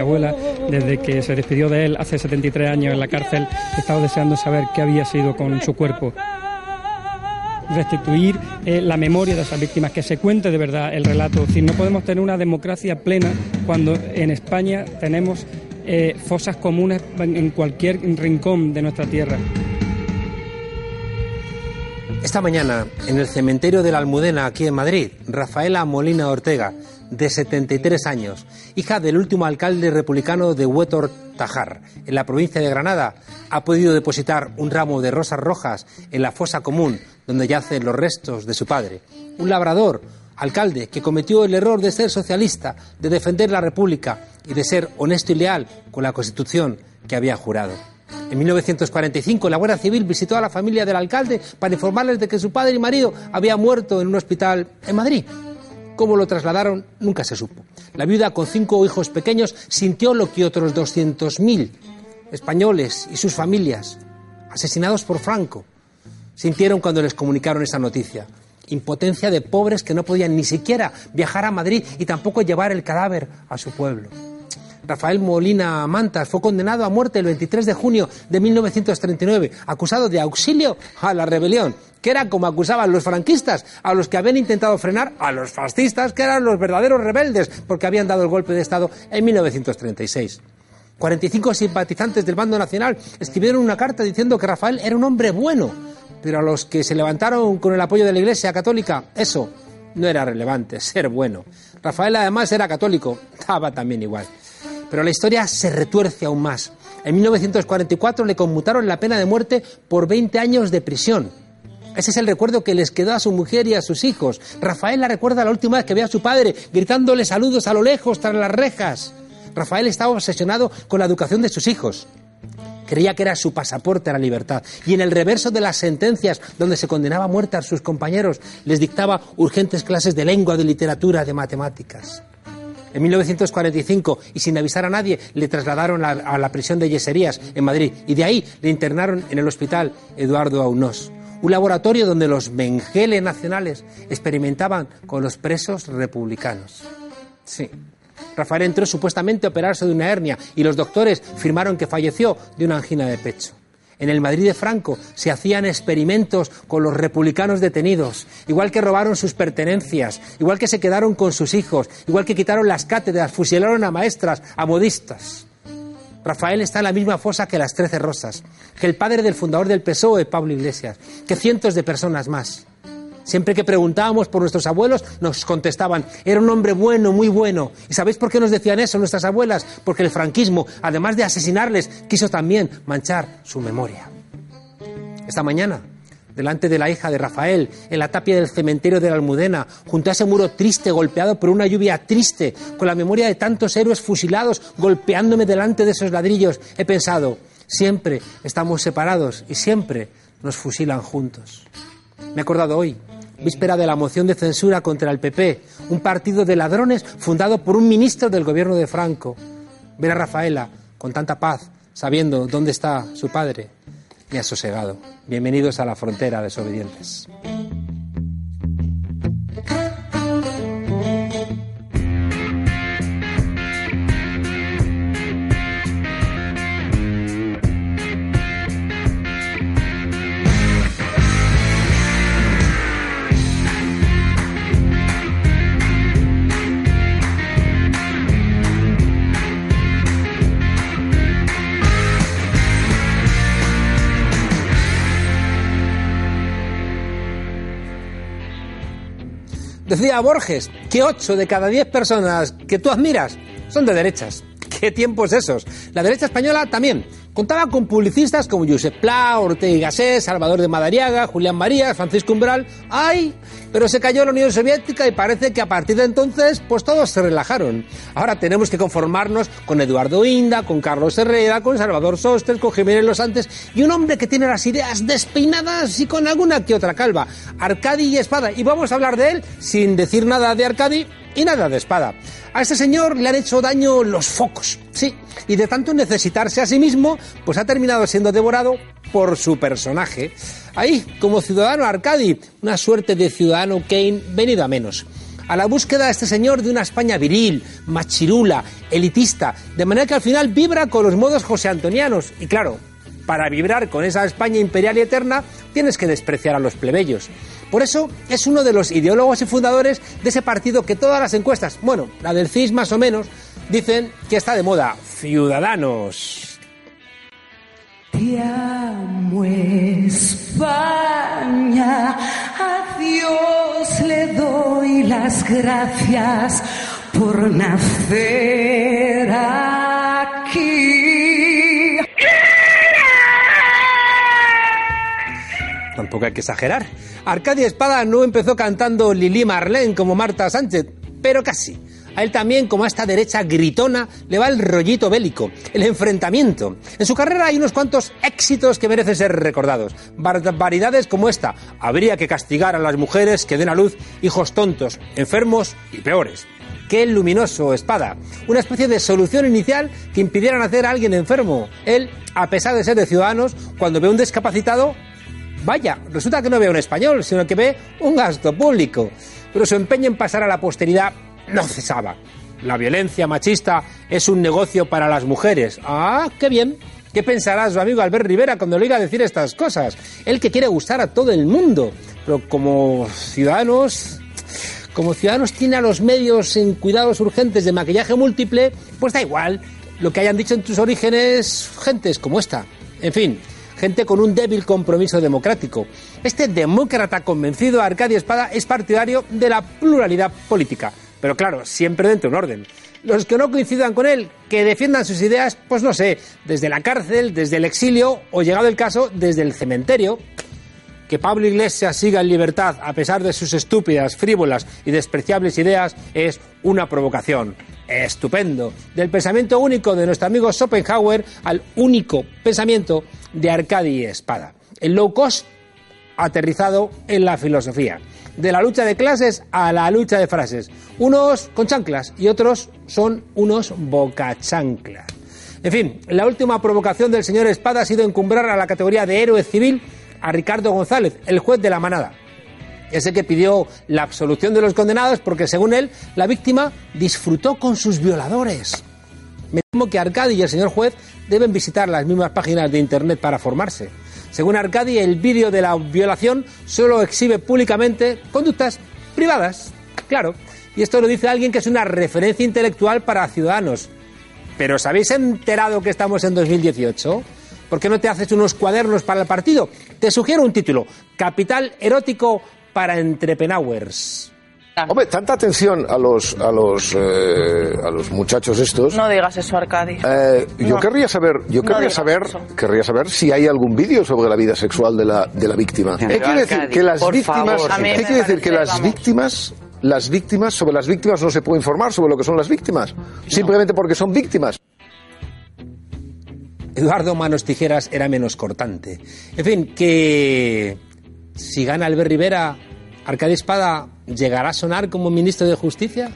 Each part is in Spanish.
abuela, desde que se despidió de él hace 73 años en la cárcel, estaba deseando saber qué había sido con su cuerpo restituir eh, la memoria de esas víctimas, que se cuente de verdad el relato. Es no podemos tener una democracia plena cuando en España tenemos eh, fosas comunes en cualquier rincón de nuestra tierra. Esta mañana, en el cementerio de la Almudena, aquí en Madrid, Rafaela Molina Ortega, de 73 años, hija del último alcalde republicano de Huétor Tajar, en la provincia de Granada, ha podido depositar un ramo de rosas rojas en la fosa común donde yacen los restos de su padre. Un labrador, alcalde, que cometió el error de ser socialista, de defender la República y de ser honesto y leal con la Constitución que había jurado. En 1945, la Guardia Civil visitó a la familia del alcalde para informarles de que su padre y marido habían muerto en un hospital en Madrid. Cómo lo trasladaron nunca se supo. La viuda con cinco hijos pequeños sintió lo que otros 200.000 españoles y sus familias, asesinados por Franco, sintieron cuando les comunicaron esa noticia. Impotencia de pobres que no podían ni siquiera viajar a Madrid y tampoco llevar el cadáver a su pueblo. Rafael Molina Mantas fue condenado a muerte el 23 de junio de 1939, acusado de auxilio a la rebelión, que era como acusaban los franquistas a los que habían intentado frenar a los fascistas, que eran los verdaderos rebeldes, porque habían dado el golpe de Estado en 1936. 45 simpatizantes del bando nacional escribieron una carta diciendo que Rafael era un hombre bueno, pero a los que se levantaron con el apoyo de la Iglesia Católica, eso no era relevante, ser bueno. Rafael además era católico, estaba también igual. Pero la historia se retuerce aún más. En 1944 le conmutaron la pena de muerte por 20 años de prisión. Ese es el recuerdo que les quedó a su mujer y a sus hijos. Rafael la recuerda la última vez que ve a su padre gritándole saludos a lo lejos tras las rejas. Rafael estaba obsesionado con la educación de sus hijos. Creía que era su pasaporte a la libertad. Y en el reverso de las sentencias, donde se condenaba a muerte a sus compañeros, les dictaba urgentes clases de lengua, de literatura, de matemáticas. En 1945, y sin avisar a nadie, le trasladaron a, la prisión de Yeserías, en Madrid, y de ahí le internaron en el hospital Eduardo Aunós, un laboratorio donde los mengeles nacionales experimentaban con los presos republicanos. Sí. Rafael entró supuestamente a operarse de una hernia y los doctores firmaron que falleció de una angina de pecho. En el Madrid de Franco se hacían experimentos con los republicanos detenidos, igual que robaron sus pertenencias, igual que se quedaron con sus hijos, igual que quitaron las cátedras, fusilaron a maestras, a modistas. Rafael está en la misma fosa que las Trece Rosas, que el padre del fundador del PSOE, Pablo Iglesias, que cientos de personas más. Siempre que preguntábamos por nuestros abuelos, nos contestaban, era un hombre bueno, muy bueno. ¿Y sabéis por qué nos decían eso nuestras abuelas? Porque el franquismo, además de asesinarles, quiso también manchar su memoria. Esta mañana, delante de la hija de Rafael, en la tapia del cementerio de la Almudena, junto a ese muro triste, golpeado por una lluvia triste, con la memoria de tantos héroes fusilados, golpeándome delante de esos ladrillos, he pensado, siempre estamos separados y siempre nos fusilan juntos. Me he acordado hoy, víspera de la moción de censura contra el PP, un partido de ladrones fundado por un ministro del gobierno de Franco. Ver a Rafaela con tanta paz, sabiendo dónde está su padre, me ha sosegado. Bienvenidos a la frontera, desobedientes. Decía Borges que 8 de cada 10 personas que tú admiras son de derechas. ¿Qué tiempos esos? La derecha española también. Contaba con publicistas como Josep Pla, Ortega y Gasset, Salvador de Madariaga, Julián María, Francisco Umbral. ¡Ay! Pero se cayó la Unión Soviética y parece que a partir de entonces, pues todos se relajaron. Ahora tenemos que conformarnos con Eduardo Inda, con Carlos Herrera, con Salvador Sostres, con Jiménez Los Santos y un hombre que tiene las ideas despeinadas y con alguna que otra calva. Arcadi y Espada. Y vamos a hablar de él sin decir nada de Arcadi y nada de Espada. A este señor le han hecho daño los focos, sí, y de tanto necesitarse a sí mismo, pues ha terminado siendo devorado por su personaje. Ahí, como ciudadano Arcadi, una suerte de ciudadano Kane venido a menos. a la búsqueda de este señor de una España viril, machirula, elitista, de manera que al final vibra con los modos josé antonianos. Y claro, para vibrar con esa España imperial y eterna, tienes que despreciar a los plebeyos. Por eso es uno de los ideólogos y fundadores de ese partido que todas las encuestas, bueno, la del CIS más o menos, dicen que está de moda. Ciudadanos. Te amo España, a Dios le doy las gracias por nacer aquí. Tampoco hay que exagerar. Arcadia Espada no empezó cantando Lili Marlene como Marta Sánchez, pero casi. A él también, como a esta derecha gritona, le va el rollito bélico, el enfrentamiento. En su carrera hay unos cuantos éxitos que merecen ser recordados. Barbaridades como esta. Habría que castigar a las mujeres que den a luz hijos tontos, enfermos y peores. Qué luminoso espada. Una especie de solución inicial que impidiera nacer a alguien enfermo. Él, a pesar de ser de Ciudadanos, cuando ve un discapacitado, vaya, resulta que no ve un español, sino que ve un gasto público. Pero su empeño en pasar a la posteridad no cesaba. La violencia machista es un negocio para las mujeres. Ah, qué bien. ¿Qué pensará su amigo Albert Rivera cuando le oiga decir estas cosas? Él que quiere gustar a todo el mundo. Pero como ciudadanos, como ciudadanos tiene a los medios en cuidados urgentes de maquillaje múltiple, pues da igual lo que hayan dicho en tus orígenes gentes como esta. En fin, gente con un débil compromiso democrático. Este demócrata convencido, Arcadio Espada, es partidario de la pluralidad política. Pero claro, siempre dentro de un orden. Los que no coincidan con él, que defiendan sus ideas, pues no sé, desde la cárcel, desde el exilio o, llegado el caso, desde el cementerio. Que Pablo Iglesias siga en libertad a pesar de sus estúpidas, frívolas y despreciables ideas es una provocación. Estupendo. Del pensamiento único de nuestro amigo Schopenhauer al único pensamiento de Arcadi Espada. El low cost aterrizado en la filosofía. De la lucha de clases a la lucha de frases. Unos con chanclas y otros son unos bocachanclas. En fin, la última provocación del señor Espada ha sido encumbrar a la categoría de héroe civil a Ricardo González, el juez de la manada. Ese que pidió la absolución de los condenados porque, según él, la víctima disfrutó con sus violadores. Me temo que Arcadi y el señor juez deben visitar las mismas páginas de Internet para formarse. Según Arcadi, el vídeo de la violación solo exhibe públicamente conductas privadas. Claro, y esto lo dice alguien que es una referencia intelectual para ciudadanos. Pero ¿os habéis enterado que estamos en 2018? ¿Por qué no te haces unos cuadernos para el partido? Te sugiero un título, Capital erótico para entrepenauers. Hombre, tanta atención a los a los eh, a los muchachos estos. No digas eso, Arcadi. Eh, yo No. querría saber, yo querría saber, eso. querría saber si hay algún vídeo sobre la vida sexual de la de la víctima. ¿Qué Pero, quiere decir Arcadi, que las por víctimas? favor, a mí ¿Qué me quiere decir que las vamos. víctimas, las víctimas sobre las víctimas no se puede informar sobre lo que son las víctimas simplemente porque son víctimas? Eduardo Manos Tijeras era menos cortante. En fin, que si gana Albert Rivera, Arcadio Espada llegará a sonar como ministro de Justicia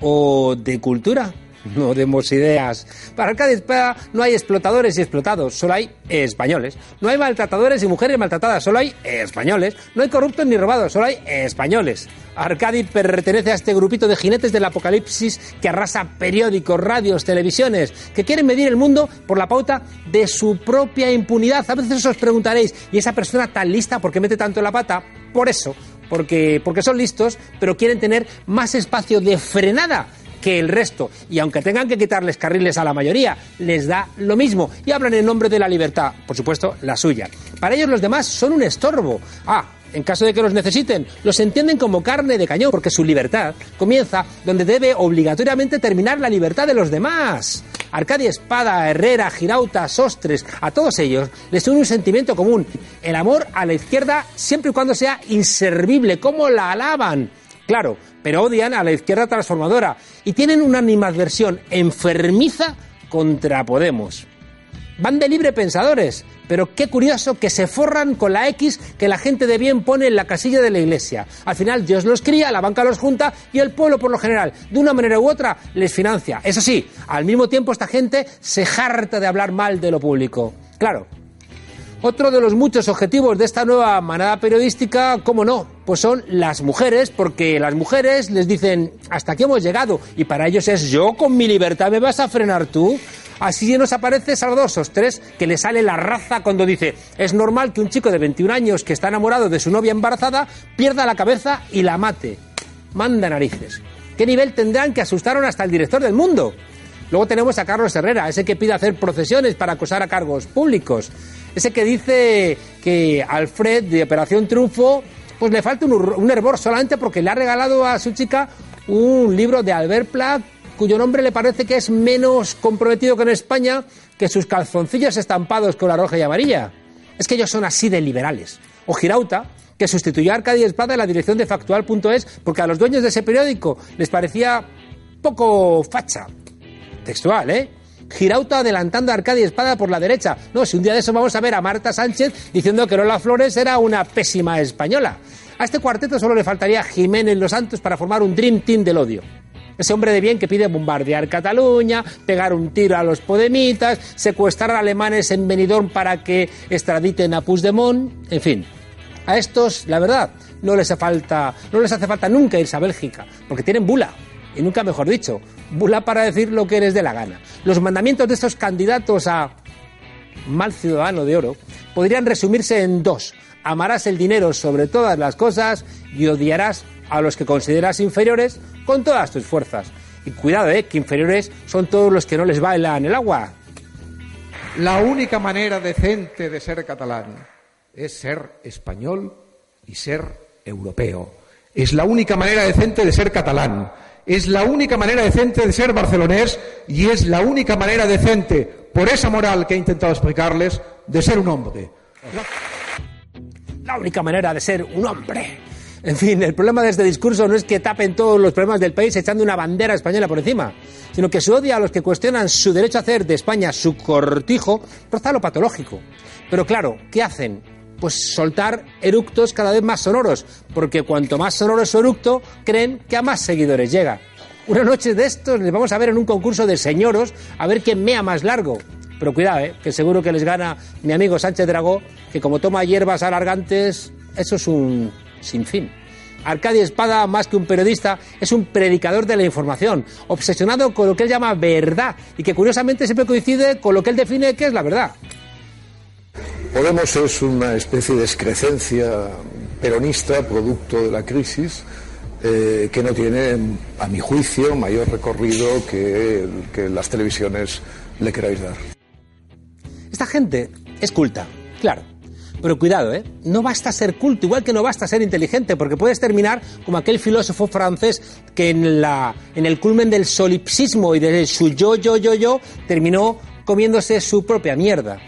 o de Cultura. No demos ideas. Para Arcadio Espada no hay explotadores y explotados, solo hay españoles. No hay maltratadores y mujeres maltratadas, solo hay españoles. No hay corruptos ni robados, solo hay españoles. Arcadi pertenece a este grupito de jinetes del apocalipsis que arrasa periódicos, radios, televisiones, que quieren medir el mundo por la pauta de su propia impunidad. A veces os preguntaréis, ¿y esa persona tan lista por qué mete tanto la pata? Por eso, porque, porque son listos, pero quieren tener más espacio de frenada que el resto. Y aunque tengan que quitarles carriles a la mayoría, les da lo mismo. Y hablan en nombre de la libertad, por supuesto, la suya. Para ellos los demás son un estorbo. Ah, en caso de que los necesiten, los entienden como carne de cañón, porque su libertad comienza donde debe obligatoriamente terminar la libertad de los demás. Arcadia Espada, Herrera, Girauta, Sostres, a todos ellos les une un sentimiento común, el amor a la izquierda siempre y cuando sea inservible, como la alaban. Claro, pero odian a la izquierda transformadora y tienen una animadversión enfermiza contra Podemos. Van de libre pensadores, pero qué curioso que se forran con la X que la gente de bien pone en la casilla de la iglesia. Al final Dios los cría, la banca los junta y el pueblo por lo general, de una manera u otra, les financia. Eso sí, al mismo tiempo esta gente se harta de hablar mal de lo público. Claro, Otro de los muchos objetivos de esta nueva manada periodística, ¿cómo no? Pues son las mujeres, porque las mujeres les dicen, hasta aquí hemos llegado, y para ellos es yo con mi libertad me vas a frenar tú. Así nos aparece Salvador tres que le sale la raza cuando dice, es normal que un chico de 21 años que está enamorado de su novia embarazada pierda la cabeza y la mate. Manda narices. ¿Qué nivel tendrán que asustaron hasta el director del mundo? Luego tenemos a Carlos Herrera, ese que pide hacer procesiones para acosar a cargos públicos. Ese que dice que Alfred de Operación Triunfo pues le falta un, hervor solamente porque le ha regalado a su chica un libro de Albert Platt cuyo nombre le parece que es menos comprometido que en España que sus calzoncillos estampados con la roja y amarilla. Es que ellos son así de liberales. O Girauta, que sustituyó a Arcadia Espada en la dirección de Factual.es porque a los dueños de ese periódico les parecía poco facha. Textual, ¿eh? Girauta adelantando a Arcadia Espada por la derecha. No, si un día de eso vamos a ver a Marta Sánchez diciendo que Lola Flores era una pésima española. A este cuarteto solo le faltaría Jiménez Los Santos para formar un Dream Team del odio. Ese hombre de bien que pide bombardear Cataluña, pegar un tiro a los podemitas, secuestrar a alemanes en Benidorm para que extraditen a Puigdemont, en fin. A estos, la verdad, no les falta, no les hace falta nunca irse a Bélgica, porque tienen bula y nunca mejor dicho, bula para decir lo que eres de la gana. Los mandamientos de estos candidatos a mal ciudadano de oro podrían resumirse en dos. Amarás el dinero sobre todas las cosas y odiarás a los que consideras inferiores con todas tus fuerzas. Y cuidado, eh, que inferiores son todos los que no les bailan el agua. La única manera decente de ser catalán es ser español y ser europeo. Es la única manera decente de ser catalán es la única manera decente de ser barcelonés y es la única manera decente, por esa moral que he intentado explicarles, de ser un hombre. La única manera de ser un hombre. En fin, el problema de este discurso no es que tapen todos los problemas del país echando una bandera española por encima, sino que se odia a los que cuestionan su derecho a hacer de España su cortijo, roza lo patológico. Pero claro, ¿qué hacen? Pues soltar eructos cada vez más sonoros, porque cuanto más sonoro es su eructo, creen que a más seguidores llega. Una noche de estos les vamos a ver en un concurso de señoros a ver quién mea más largo. Pero cuidado, ¿eh? que seguro que les gana mi amigo Sánchez Dragó, que como toma hierbas alargantes, eso es un sinfín. Arcadia Espada, más que un periodista, es un predicador de la información, obsesionado con lo que él llama verdad y que curiosamente siempre coincide con lo que él define que es la verdad. Podemos es una especie de excrecencia peronista, producto de la crisis, eh, que no tiene, a mi juicio, mayor recorrido que, las televisiones le queráis dar. Esta gente es culta, claro. Pero cuidado, ¿eh? No basta ser culto, igual que no basta ser inteligente, porque puedes terminar como aquel filósofo francés que en, en el culmen del solipsismo y de su yo, yo, yo, yo, terminó comiéndose su propia mierda.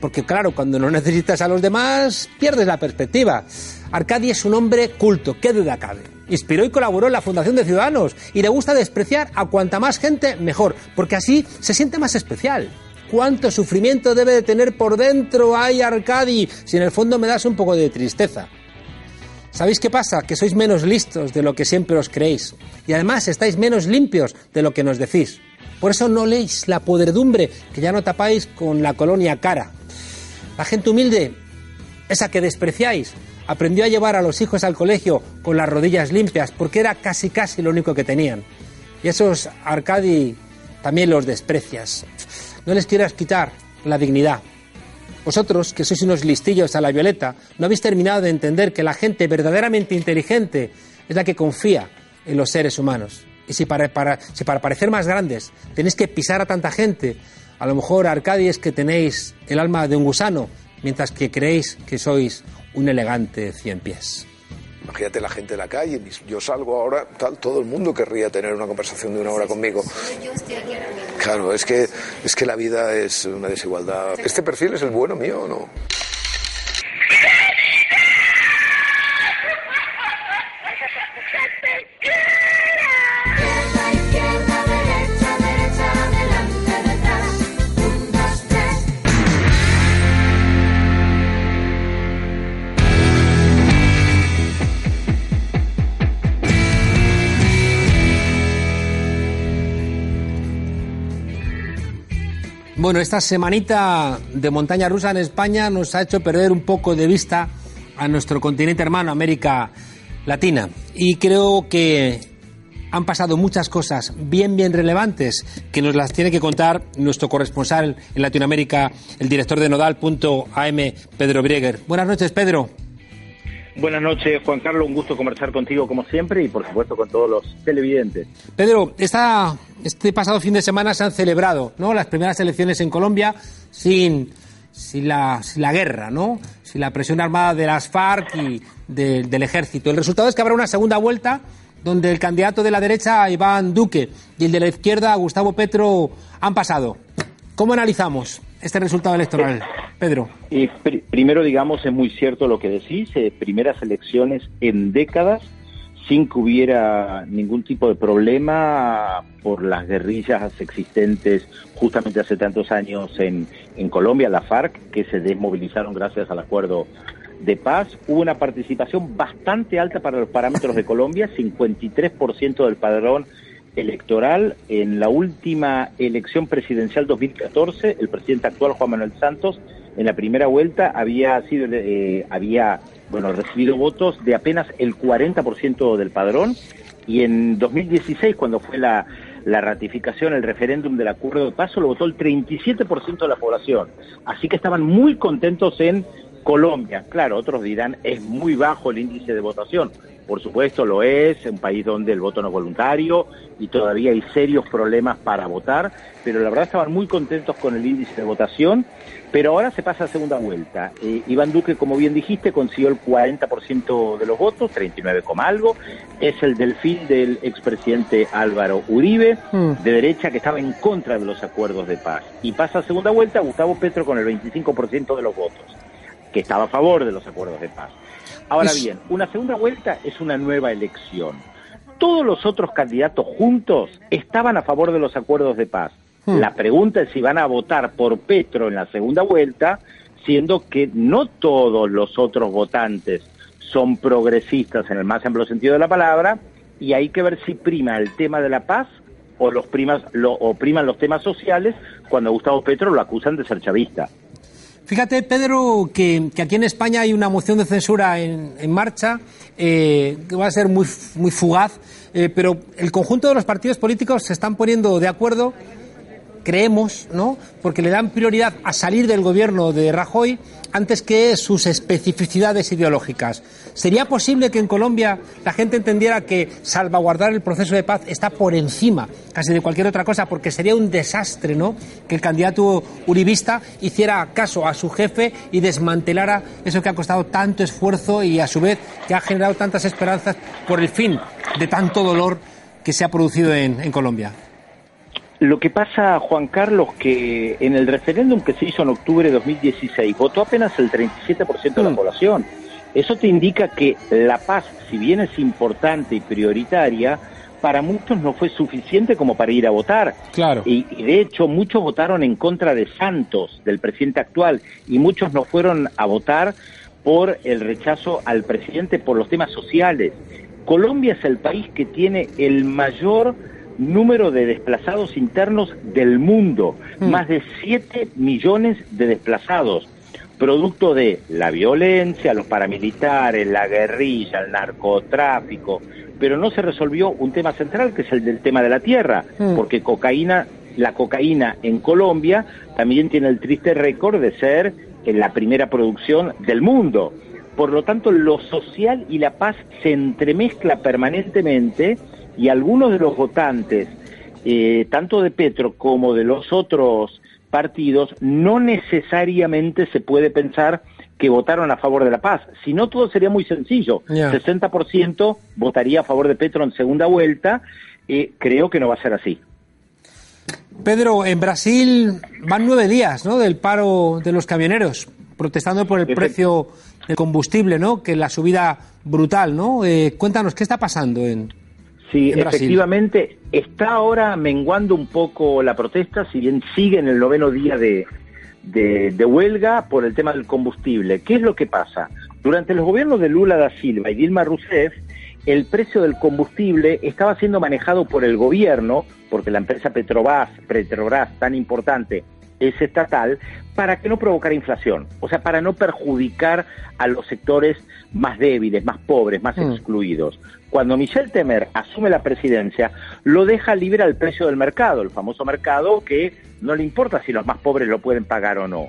Porque claro, cuando no necesitas a los demás, pierdes la perspectiva. Arcadi es un hombre culto, qué duda cabe. Inspiró y colaboró en la Fundación de Ciudadanos y le gusta despreciar a cuanta más gente mejor, porque así se siente más especial. ¿Cuánto sufrimiento debe de tener por dentro ay Arcadi si en el fondo me das un poco de tristeza? ¿Sabéis qué pasa? Que sois menos listos de lo que siempre os creéis. Y además estáis menos limpios de lo que nos decís. Por eso no leéis la podredumbre que ya no tapáis con la colonia cara. La gente humilde, esa que despreciáis, aprendió a llevar a los hijos al colegio con las rodillas limpias porque era casi casi lo único que tenían. Y esos Arcadi también los desprecias. No les quieras quitar la dignidad. Vosotros, que sois unos listillos a la violeta, no habéis terminado de entender que la gente verdaderamente inteligente es la que confía en los seres humanos. Y si para, si para parecer más grandes tenéis que pisar a tanta gente, a lo mejor, Arcadi, es que tenéis el alma de un gusano, mientras que creéis que sois un elegante cien pies. Imagínate la gente en la calle, yo salgo ahora, tal, todo el mundo querría tener una conversación de una hora conmigo. Claro, es que, es que la vida es una desigualdad. ¿Este perfil es el bueno mío o no? Bueno, esta semanita de montaña rusa en España nos ha hecho perder un poco de vista a nuestro continente hermano, América Latina. Y creo que han pasado muchas cosas bien, bien relevantes que nos las tiene que contar nuestro corresponsal en Latinoamérica, el director de Nodal.am, Pedro Brieger. Buenas noches, Pedro. Buenas noches, Juan Carlos. Un gusto conversar contigo como siempre y, por supuesto, con todos los televidentes. Pedro, este pasado fin de semana se han celebrado ¿no? las primeras elecciones en Colombia sin, sin, la, sin la guerra, ¿no? sin la presión armada de las FARC y del ejército. El resultado es que habrá una segunda vuelta donde el candidato de la derecha, Iván Duque, y el de la izquierda, Gustavo Petro, han pasado. ¿Cómo analizamos este resultado electoral, Pedro? Eh, primero, digamos, es muy cierto lo que decís, eh, primeras elecciones en décadas sin que hubiera ningún tipo de problema por las guerrillas existentes justamente hace tantos años en, en Colombia, la FARC, que se desmovilizaron gracias al acuerdo de paz. Hubo una participación bastante alta para los parámetros de Colombia, 53% del padrón electoral. En la última elección presidencial 2014, el presidente actual Juan Manuel Santos, en la primera vuelta había sido eh, había bueno recibido votos de apenas el 40% del padrón y en 2016 cuando fue la la ratificación, el referéndum del acuerdo de paz, lo votó el 37% de la población. Así que estaban muy contentos en Colombia. Claro, otros dirán, es muy bajo el índice de votación. Por supuesto lo es, un país donde el voto no es voluntario y todavía hay serios problemas para votar, pero la verdad estaban muy contentos con el índice de votación, pero ahora se pasa a segunda vuelta. Eh, Iván Duque, como bien dijiste, consiguió el 40% de los votos, 39, algo, es el delfín del expresidente Álvaro Uribe, hmm. de derecha, que estaba en contra de los acuerdos de paz. Y pasa a segunda vuelta Gustavo Petro con el 25% de los votos, que estaba a favor de los acuerdos de paz. Ahora bien, una segunda vuelta es una nueva elección. Todos los otros candidatos juntos estaban a favor de los acuerdos de paz. Hmm. La pregunta es si van a votar por Petro en la segunda vuelta, siendo que no todos los otros votantes son progresistas en el más amplio sentido de la palabra, y hay que ver si prima el tema de la paz o los primas lo, o priman los temas sociales cuando Gustavo Petro lo acusan de ser chavista. Fíjate, Pedro, que, aquí en España hay una moción de censura en, marcha eh, que va a ser muy, fugaz, eh, pero el conjunto de los partidos políticos se están poniendo de acuerdo creemos, ¿no? Porque le dan prioridad a salir del gobierno de Rajoy antes que sus especificidades ideológicas. ¿Sería posible que en Colombia la gente entendiera que salvaguardar el proceso de paz está por encima casi de cualquier otra cosa? Porque sería un desastre, ¿no? Que el candidato uribista hiciera caso a su jefe y desmantelara eso que ha costado tanto esfuerzo y a su vez que ha generado tantas esperanzas por el fin de tanto dolor que se ha producido en Colombia. Lo que pasa, Juan Carlos, que en el referéndum que se hizo en octubre de 2016 votó apenas el 37% de la mm. población. Eso te indica que la paz, si bien es importante y prioritaria, para muchos no fue suficiente como para ir a votar. Claro. Y, de hecho muchos votaron en contra de Santos, del presidente actual, y muchos no fueron a votar por el rechazo al presidente por los temas sociales. Colombia es el país que tiene el mayor número de desplazados internos del mundo, hmm. más de 7 millones de desplazados, producto de la violencia, los paramilitares, la guerrilla, el narcotráfico, pero no se resolvió un tema central que es el del tema de la tierra, hmm. porque cocaína, la cocaína en Colombia también tiene el triste récord de ser en la primera producción del mundo. Por lo tanto, lo social y la paz se entremezcla permanentemente y algunos de los votantes, eh, tanto de Petro como de los otros partidos, no necesariamente se puede pensar que votaron a favor de la paz. Si no, todo sería muy sencillo. 60% votaría a favor de Petro en segunda vuelta. Eh, creo que no va a ser así. Pedro, en Brasil van nueve días ¿no? del paro de los camioneros, protestando por el precio del combustible, ¿no? que la subida brutal. ¿no? Eh, cuéntanos, ¿qué está pasando en, Sí, efectivamente, está ahora menguando un poco la protesta, si bien sigue en el noveno día de, de, huelga por el tema del combustible. ¿Qué es lo que pasa? Durante los gobiernos de Lula da Silva y Dilma Rousseff, el precio del combustible estaba siendo manejado por el gobierno, porque la empresa Petrobras, Petrobras tan importante, es estatal para que no provocara inflación, o sea, para no perjudicar a los sectores más débiles, más pobres, más Mm. excluidos. Cuando Michel Temer asume la presidencia, lo deja libre al precio del mercado, el famoso mercado que no le importa si los más pobres lo pueden pagar o no.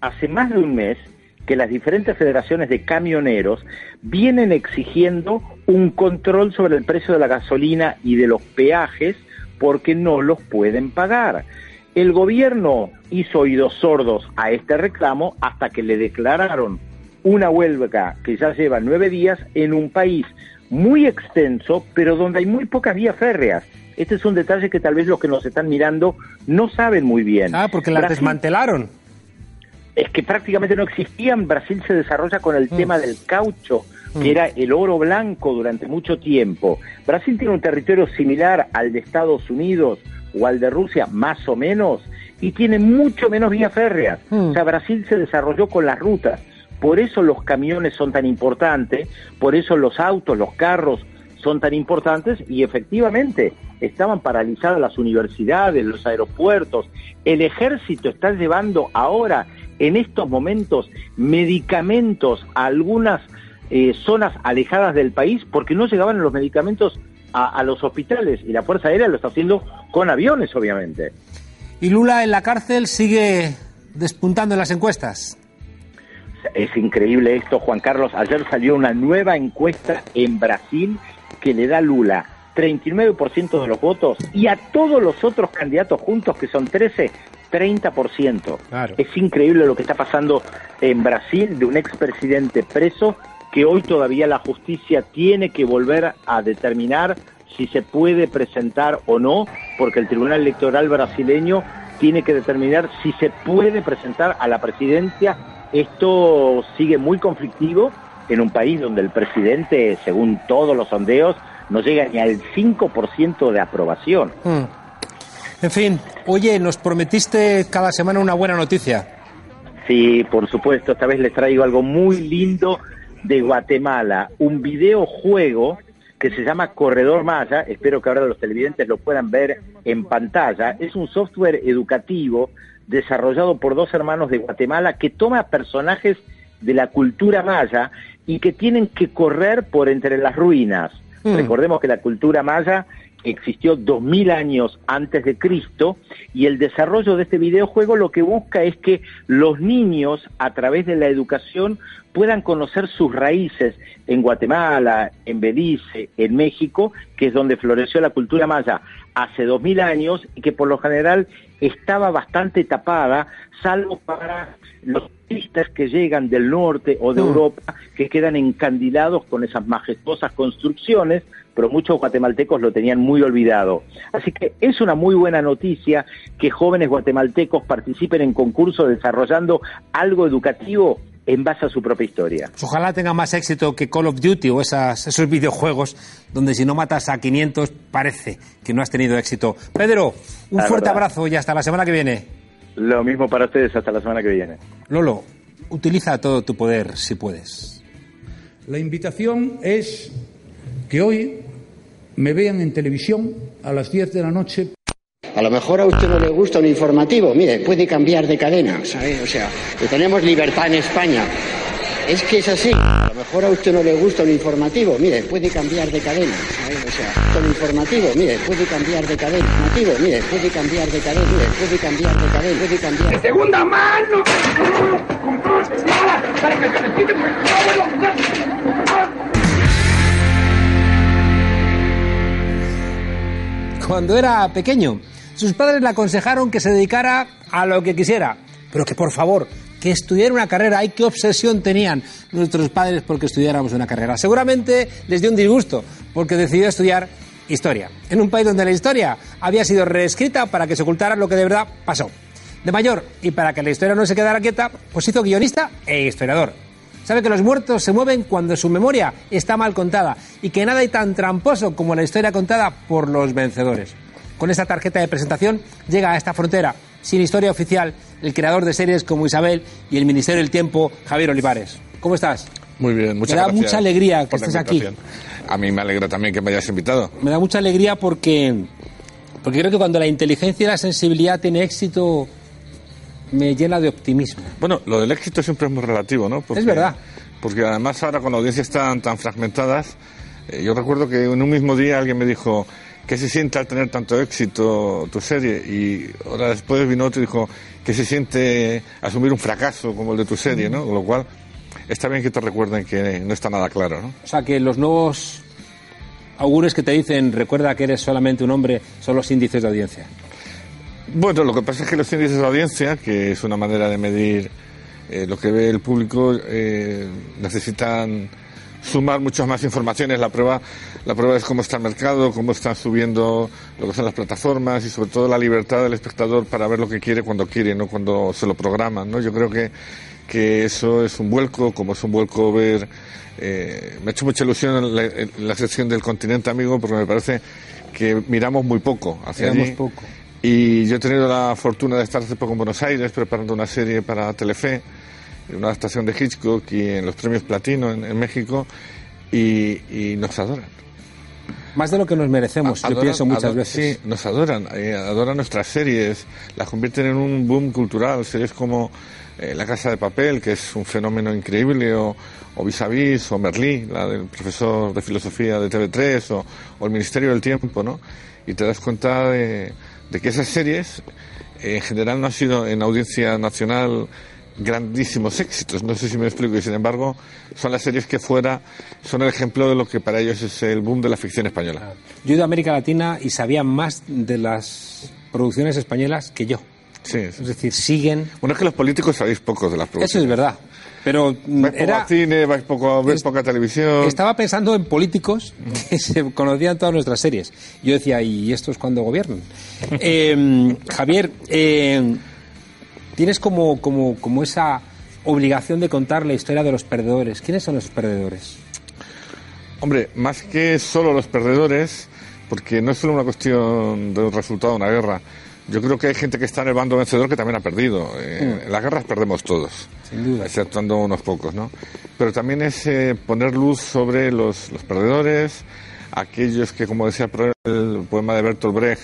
Hace más de un mes que las diferentes federaciones de camioneros vienen exigiendo un control sobre el precio de la gasolina y de los peajes porque no los pueden pagar. El gobierno hizo oídos sordos a este reclamo hasta que le declararon una huelga que ya lleva nueve días en un país muy extenso, pero donde hay muy pocas vías férreas. Este es un detalle que tal vez los que nos están mirando no saben muy bien. Ah, porque las desmantelaron. es que prácticamente no existían. Brasil se desarrolla con el tema del caucho, que era el oro blanco durante mucho tiempo. Brasil tiene un territorio similar al de Estados Unidos o al de Rusia, más o menos, y tiene mucho menos vías férreas. O sea, Brasil se desarrolló con las rutas. Por eso los camiones son tan importantes, por eso los autos, los carros son tan importantes y efectivamente estaban paralizadas las universidades, los aeropuertos. El ejército está llevando ahora, en estos momentos, medicamentos a algunas eh, zonas alejadas del país porque no llegaban los medicamentos a, a los hospitales y la Fuerza Aérea lo está haciendo con aviones, obviamente. Y Lula en la cárcel sigue despuntando en las encuestas. Es increíble esto, Juan Carlos. Ayer salió una nueva encuesta en Brasil que le da a Lula 39% de los votos y a todos los otros candidatos juntos, que son 13, 30%. Claro. Es increíble lo que está pasando en Brasil de un expresidente preso que hoy todavía la justicia tiene que volver a determinar si se puede presentar o no, porque el Tribunal Electoral brasileño tiene que determinar si se puede presentar a la presidencia. Esto sigue muy conflictivo en un país donde el presidente, según todos los sondeos, no llega ni al 5% de aprobación. Mm. En fin, oye, nos prometiste cada semana una buena noticia. Sí, por supuesto, esta vez les traigo algo muy lindo de Guatemala, un videojuego que se llama Corredor Maya, espero que ahora los televidentes lo puedan ver en pantalla, es un software educativo desarrollado por dos hermanos de Guatemala que toma personajes de la cultura maya y que tienen que correr por entre las ruinas. Mm. Recordemos que la cultura maya existió 2000 años antes de Cristo y el desarrollo de este videojuego lo que busca es que los niños a través de la educación puedan conocer sus raíces en Guatemala, en Belice, en México, que es donde floreció la cultura maya hace 2000 años y que por lo general estaba bastante tapada, salvo para los turistas que llegan del norte o de Mm. Europa, que quedan encandilados con esas majestuosas construcciones, pero muchos guatemaltecos lo tenían muy olvidado. Así que es una muy buena noticia que jóvenes guatemaltecos participen en concursos desarrollando algo educativo en base a su propia historia. Ojalá tenga más éxito que Call of Duty o esas, esos videojuegos donde si no matas a 500 parece que no has tenido éxito. Pedro, un La fuerte verdad. abrazo y hasta la semana que viene. Lo mismo para ustedes, hasta la semana que viene. Lolo, utiliza todo tu poder si puedes. La invitación es que hoy me vean en televisión a las 10 de la noche A lo mejor a usted no le gusta un informativo, mire, puede cambiar de cadena, ¿sabe? O sea, que tenemos libertad en España. Es que es así. A lo mejor a usted no le gusta un informativo, mire, puede cambiar de cadena, ¿sabe? O sea, con informativo, mire, puede cambiar de cadena. Informativo, mire, puede cambiar de cadena, mire, puede cambiar de cadena, puede cambiar. De segunda mano. Cuando era pequeño, sus padres le aconsejaron que se dedicara a lo que quisiera, pero que por favor, que estudiara una carrera. ¡Ay, qué obsesión tenían nuestros padres porque estudiáramos una carrera! Seguramente les dio un disgusto porque decidió estudiar historia, en un país donde la historia había sido reescrita para que se ocultara lo que de verdad pasó. De mayor, y para que la historia no se quedara quieta, pues hizo guionista e historiador. Sabe que los muertos se mueven cuando su memoria está mal contada y que nada hay tan tramposo como la historia contada por los vencedores. Con esta tarjeta de presentación llega a esta frontera, sin historia oficial, el creador de series como Isabel y el Ministerio del Tiempo, Javier Olivares. ¿Cómo estás? Muy bien, muchas Me da gracias. mucha alegría que estés aquí. A mí me alegra también que me hayas invitado. Me da mucha alegría porque, porque creo que cuando la inteligencia y la sensibilidad tiene éxito, me llena de optimismo. Bueno, lo del éxito siempre es muy relativo, ¿no? Es verdad. Porque además ahora con audiencias tan, tan fragmentadas, eh, yo recuerdo que en un mismo día alguien me dijo, ¿qué se siente al tener tanto éxito tu serie? Y ahora después vino otro y dijo, ¿qué se siente asumir un fracaso como el de tu serie, ¿no? Con lo cual, está bien que te recuerden que no está nada claro, ¿no? O sea, que los nuevos augures que te dicen, recuerda que eres solamente un hombre, son los índices de audiencia. Bueno, lo que pasa es que los índices de audiencia, que es una manera de medir eh, lo que ve el público, eh, necesitan sumar muchas más informaciones. La prueba, la prueba es cómo está el mercado, cómo están subiendo lo que son las plataformas y sobre todo la libertad del espectador para ver lo que quiere cuando quiere, no cuando se lo programan. ¿no? Yo creo que, que eso es un vuelco, como es un vuelco ver. Eh, me ha hecho mucha ilusión la, la sección del continente amigo porque me parece que miramos muy poco hacia Miramos allí. poco. Y yo he tenido la fortuna de estar hace poco en Buenos Aires preparando una serie para Telefe, una adaptación de Hitchcock y en los premios Platino en, en México, y, y nos adoran. Más de lo que nos merecemos, yo Adoran- pienso muchas veces. Sí, nos adoran, eh, adoran nuestras series, las convierten en un boom cultural, series como eh, La Casa de Papel, que es un fenómeno increíble, o, o Vis a Vis, o Merlí, la del profesor de filosofía de TV3, o, o El Ministerio del Tiempo, ¿no? Y te das cuenta de, de que esas series, eh, en general, no han sido en audiencia nacional grandísimos éxitos, no sé si me explico, y sin embargo son las series que fuera son el ejemplo de lo que para ellos es el boom de la ficción española. Yo he ido a América Latina y sabía más de las producciones españolas que yo. Sí, Es decir, siguen. Bueno, es que los políticos sabéis poco de las producciones. Eso es verdad. Pero mm, Vais poco era, al cine, vais poco, ves poca televisión. estaba pensando en políticos que se conocían todas nuestras series. Yo decía, ¿y estos cuándo gobiernan? Eh, Javier, eh, tienes como, como, como esa obligación de contar la historia de los perdedores. ¿Quiénes son los perdedores? Hombre, más que solo los perdedores, porque no es solo una cuestión de un resultado de una guerra. Yo creo que hay gente que está en el bando vencedor que también ha perdido. Eh, En las guerras perdemos todos. Mm. Sin duda. Exceptuando unos pocos, ¿no? Pero también es eh, poner luz sobre los, los perdedores, aquellos que, como decía el poema de Bertolt Brecht,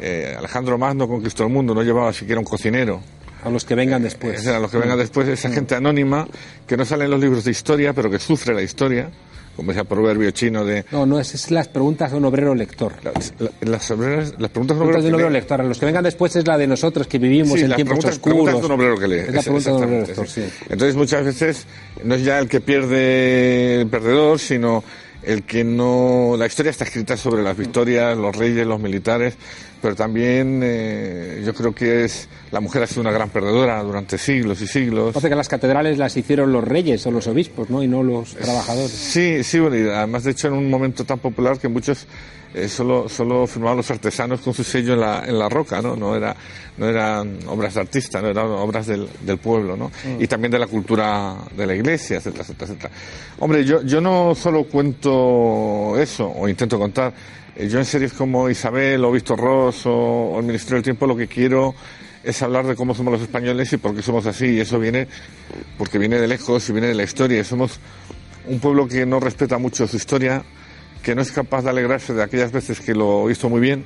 eh, Alejandro Magno conquistó el mundo, no llevaba siquiera un cocinero. A los que vengan después. O sea, los que vengan después, esa gente anónima que no sale en los libros de historia, pero que sufre la historia, como ese proverbio chino de No, no, es, es las preguntas de un obrero lector. las, la- las, obreras- las preguntas de un Preguntas de un obrero obrero lector. A los que vengan después es la de nosotros que vivimos Sí, en tiempos preguntas, oscuros. preguntas de un obrero que lee. Es la pregunta de un obrero lector, sí. Entonces muchas veces no es ya el que pierde el perdedor, sino el que no... La historia está escrita sobre las victorias, los reyes, los militares, pero también eh, yo creo que es... La mujer ha sido una gran perdedora durante siglos y siglos. Parece que las catedrales las hicieron los reyes o los obispos, ¿no? Y no los trabajadores. Sí, sí, bueno, y además de hecho en un momento tan popular que muchos eh, solo, solo firmaban los artesanos con su sello en la, en la roca, ¿no? No, era, no eran obras de artista, no eran obras del, del pueblo, ¿no? Y también de la cultura de la iglesia, etcétera, etcétera, etcétera. Hombre, yo, yo no solo cuento eso, o intento contar, eh, yo en series como Isabel o Víctor Ross o, o El Ministerio del Tiempo lo que quiero es hablar de cómo somos los españoles y por qué somos así, y eso viene porque viene de lejos y viene de la historia. Somos un pueblo que no respeta mucho su historia, que no es capaz de alegrarse de aquellas veces que lo hizo muy bien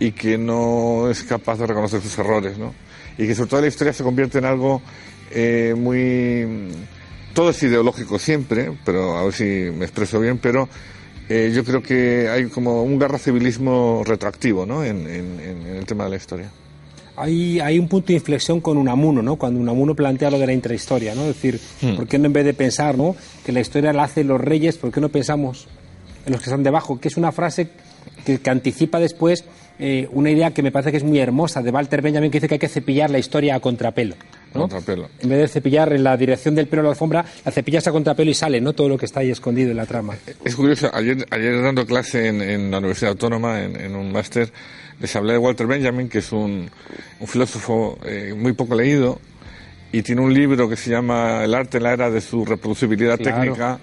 y que no es capaz de reconocer sus errores, ¿no? Y que sobre todo la historia se convierte en algo eh, muy... Todo es ideológico siempre, pero a ver si me expreso bien, pero eh, yo creo que hay como un guerra civilismo retroactivo, ¿no? En, en- en- en el tema de la historia. Hay, hay un punto de inflexión con Unamuno, ¿no? Cuando Unamuno plantea lo de la intrahistoria, ¿no? Es decir, Hmm. ¿por qué no en vez de pensar, ¿no? Que la historia la hacen los reyes, ¿por qué no pensamos en los que están debajo? Que es una frase que, que anticipa después eh, una idea que me parece que es muy hermosa de Walter Benjamin, que dice que hay que cepillar la historia a contrapelo. ¿no? Contrapelo. En vez de cepillar en la dirección del pelo a la alfombra, la cepillas a contrapelo y sale, ¿no? Todo lo que está ahí escondido en la trama. Es curioso, ayer, ayer dando clase en, en la Universidad Autónoma, en, en un máster, les hablé de Walter Benjamin, que es un, un filósofo eh, muy poco leído, y tiene un libro que se llama El arte en la era de su reproducibilidad Claro. técnica,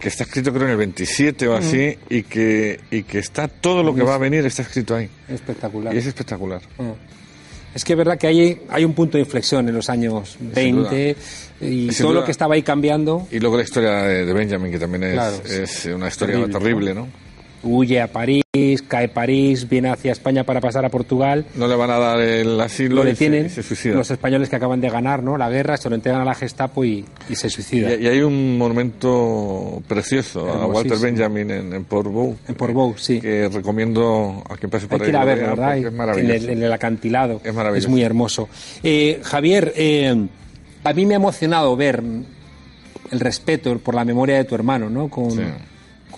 que está escrito creo en el 27 o así, y, que, y que está todo lo que va a venir está escrito ahí. Espectacular. Y es espectacular. Es que es verdad que hay, hay un punto de inflexión en los años 20 y todo duda. lo que estaba ahí cambiando. Y luego la historia de, de Benjamin, que también es, Claro, sí. es una historia Terrible, terrible, ¿no? Huye a París, cae París, viene hacia España para pasar a Portugal. No le van a dar el asilo Lo y se- suicida. los españoles que acaban de ganar ¿no? la guerra, se lo entregan a la Gestapo y, y se suicida. Y, y hay un monumento precioso a Walter. Benjamin en, en Portbou. En Portbou, sí. Que recomiendo a quien pase por Hay Es en, maravilloso. el, en el acantilado. Es maravilloso. muy hermoso. Eh, Javier, eh, a mí me ha emocionado ver el respeto por la memoria de tu hermano, ¿no? Con, Sí.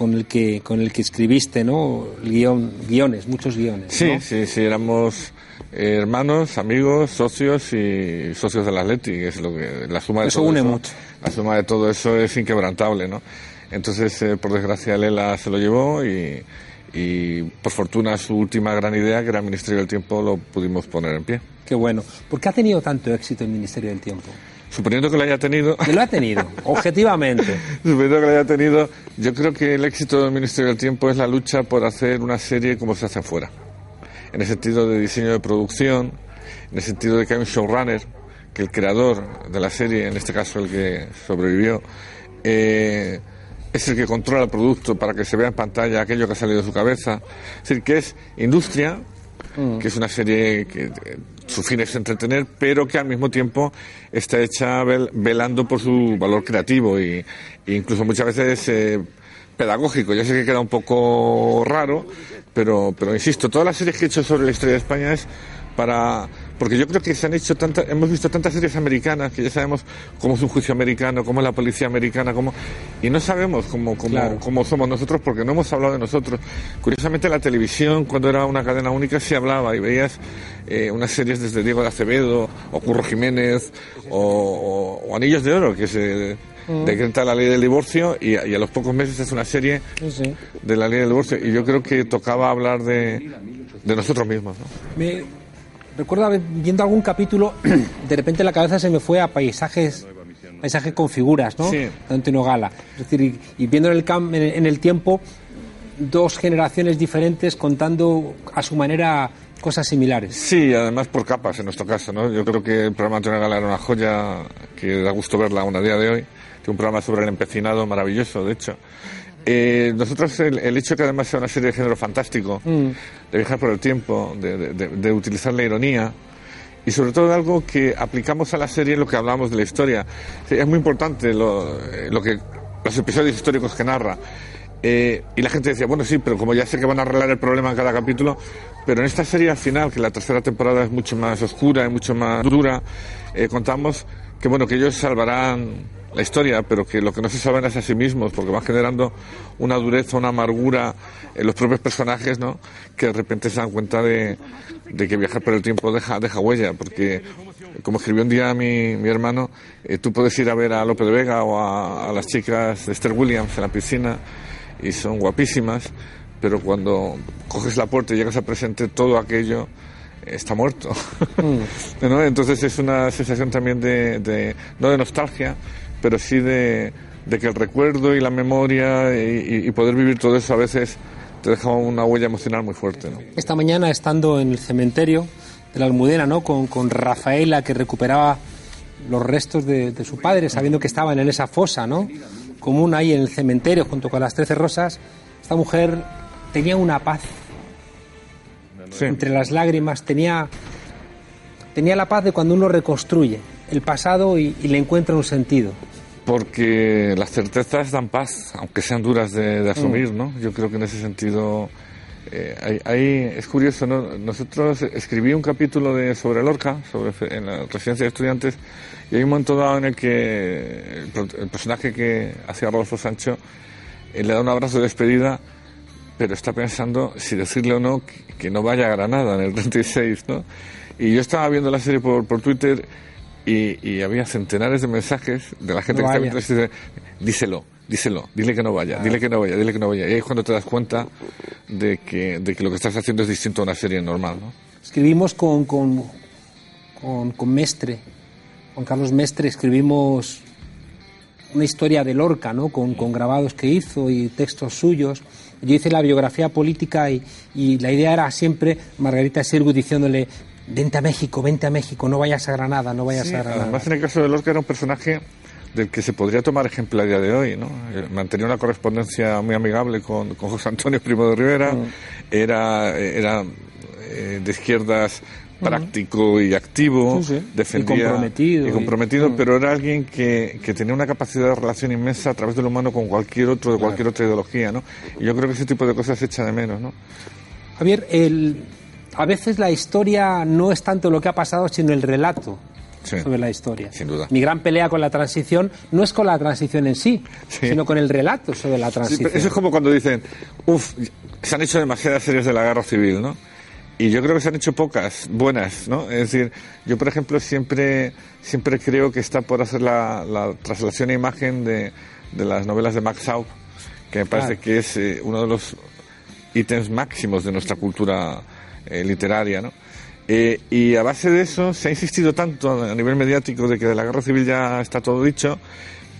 Con, el, que, con el que escribiste, ¿no? El guion, guiones, muchos guiones. Sí, ¿no? sí, sí, éramos eh, hermanos, amigos, socios y socios del Atleti, que es lo que la suma de Eso todo une eso, mucho. La suma de todo eso es inquebrantable, ¿no? Entonces, eh, por desgracia, Lela se lo llevó y, y, por fortuna, su última gran idea, que era el Ministerio del Tiempo, lo pudimos poner en pie. Qué bueno. ¿Por qué ha tenido tanto éxito el Ministerio del Tiempo? Suponiendo que lo haya tenido, Que lo ha tenido, objetivamente. suponiendo que lo haya tenido, yo creo que el éxito del Ministerio del Tiempo es la lucha por hacer una serie como se hace afuera. En el sentido de diseño de producción, en el sentido de que hay un showrunner, que el creador de la serie, en este caso el que sobrevivió, eh, es el que controla el producto para que se vea en pantalla aquello que ha salido de su cabeza. Es decir, que es industria, que es una serie que su fin es entretener, pero que al mismo tiempo está hecha vel- velando por su valor creativo e incluso muchas veces eh, pedagógico. Yo sé que queda un poco raro, pero, pero insisto, todas las series que he hecho sobre la historia de España es para porque yo creo que se han hecho tantas hemos visto tantas series americanas que ya sabemos cómo es un juicio americano cómo es la policía americana cómo y no sabemos cómo cómo, Claro. cómo somos nosotros porque no hemos hablado de nosotros curiosamente la televisión cuando era una cadena única sí hablaba y veías eh, unas series desde Diego de Acevedo o Curro Jiménez o, o- o Anillos de Oro que se decreta la ley del divorcio y, a- y a los pocos meses es una serie de la ley del divorcio y yo creo que tocaba hablar de, de nosotros mismos ¿no? Me recuerdo viendo algún capítulo, de repente la cabeza se me fue a paisajes paisajes con figuras, ¿no? Sí. De Antonio Gala. Es decir, y, viendo en el, cam- en, el tiempo dos generaciones diferentes contando a su manera cosas similares. Sí, además por capas en nuestro caso, ¿no? Yo creo que el programa de Antonio Gala era una joya que da gusto verla aún a día de hoy. Tiene un programa sobre el empecinado maravilloso, de hecho. Eh, nosotros el, el hecho que además sea una serie de género fantástico, de viajar por el tiempo, de, de- de- de utilizar la ironía y sobre todo algo que aplicamos a la serie en lo que hablamos de la historia. Es muy importante lo, eh, lo que los episodios históricos que narra. Eh, y la gente decía, bueno, sí, pero como ya sé que van a arreglar el problema en cada capítulo, pero en esta serie al final, que la tercera temporada es mucho más oscura y mucho más dura, eh, contamos que bueno, que ellos salvarán la historia, pero que lo que no se salvan es a sí mismos, porque van generando una dureza, una amargura en los propios personajes, ¿no? Que de repente se dan cuenta de, de que viajar por el tiempo deja, deja huella, porque como escribió un día mi, mi hermano, eh, tú puedes ir a ver a Lope de Vega o a, a las chicas de Esther Williams en la piscina y son guapísimas, pero cuando coges la puerta y llegas al presente, todo aquello está muerto. ¿No? Entonces es una sensación también de, de- no de nostalgia, pero sí de, de que el recuerdo y la memoria y, poder vivir todo eso a veces te deja una huella emocional muy fuerte. ¿no? Esta mañana estando en el cementerio de la Almudena, ¿no? Con, con Rafaela que recuperaba los restos de, de su padre, sabiendo que estaban en esa fosa, ¿no? Común ahí en el cementerio junto con las trece rosas. Esta mujer tenía una paz Sí. entre las lágrimas, tenía, tenía la paz de cuando uno reconstruye el pasado y, y le encuentra un sentido. Porque las certezas dan paz, aunque sean duras de, de asumir, ¿no? Yo creo que en ese sentido eh, hay- hay- es curioso, ¿no? Nosotros escribí un capítulo de, sobre Lorca, sobre en la residencia de estudiantes, y hay un momento dado en el que el, el personaje que hacía Rodolfo Sancho eh, le da un abrazo de despedida, pero está pensando si decirle o no que, que no vaya a Granada en el 36, ¿no? Y yo estaba viendo la serie por, por Twitter y, y había centenares de mensajes de la gente No que vaya. estaba viendo, díselo, díselo, dile que no vaya, dile que no vaya, dile que no vaya. Y ahí es cuando te das cuenta de que, de que lo que estás haciendo es distinto a una serie normal, ¿no? Escribimos con, con, con, con Mestre, con Carlos Mestre, escribimos una historia de Lorca, ¿no? Con, con grabados que hizo y textos suyos. Yo hice la biografía política y, y la idea era siempre Margarita Sirgu diciéndole, vente a México, vente a México, no vayas a Granada, no vayas Sí, a Granada. además, en el caso de Lorca era un personaje del que se podría tomar ejemplo a día de hoy, ¿no? Eh, Mantenía una correspondencia muy amigable con, con José Antonio Primo de Rivera, Mm. era, era eh, de izquierdas práctico y activo, Sí, sí. defendía Y comprometido, y y- comprometido, Mm. pero era alguien que, que tenía una capacidad de relación inmensa a través de lo humano con cualquier otro de cualquier otra ideología, ¿no? Y yo creo que ese tipo de cosas se echa de menos, ¿no? Javier, el, a veces la historia no es tanto lo que ha pasado, sino el relato Sí. sobre la historia. Sin duda. Mi gran pelea con la transición no es con la transición en sí, Sí. sino con el relato sobre la transición. eso es como cuando dicen, uff, se han hecho demasiadas series de la guerra civil, ¿no? Y yo creo que se han hecho pocas buenas, ¿no? Es decir, yo por ejemplo siempre, siempre creo que está por hacer la, la traslación a imagen de, de las novelas de Max Aub, que me parece Claro. que es eh, uno de los ítems máximos de nuestra cultura eh, literaria, ¿no? Eh, y a base de eso se ha insistido tanto a nivel mediático de que de la guerra civil ya está todo dicho,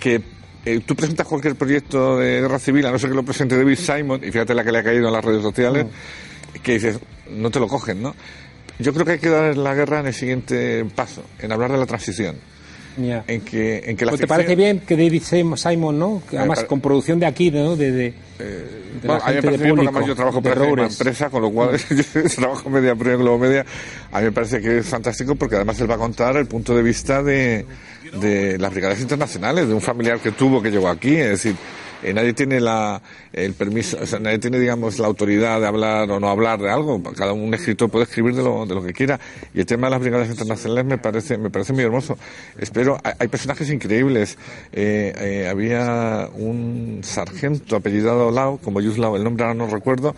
que eh, tú presentas cualquier proyecto de guerra civil, a no ser que lo presente David Simon, y fíjate la que le ha caído en las redes sociales, que dices, no te lo cogen, ¿no? Yo creo que hay que dar la guerra en el siguiente paso, en hablar de la transición. Ya. En que, en que la Pues ¿Te ficción- parece bien que David Sim- Simon, ¿no? Además pare- con producción de aquí, ¿no? De, de, de la Bueno, a mí me gente de porque público, además yo trabajo de para una empresa, con lo cual yo trabajo media pro Globo Media. A mí me parece que es fantástico porque además él va a contar el punto de vista de, de las brigadas internacionales, de un familiar que tuvo que llegó aquí. Es decir, eh, nadie tiene la, el permiso, o sea, nadie tiene, digamos, la autoridad de hablar o no hablar de algo. Cada un escritor puede escribir de lo, de lo que quiera. Y el tema de las brigadas internacionales me parece, me parece muy hermoso. Espero, hay, hay personajes increíbles. Eh, eh, había un sargento apellidado Lau, como Yuslao, el nombre ahora no recuerdo,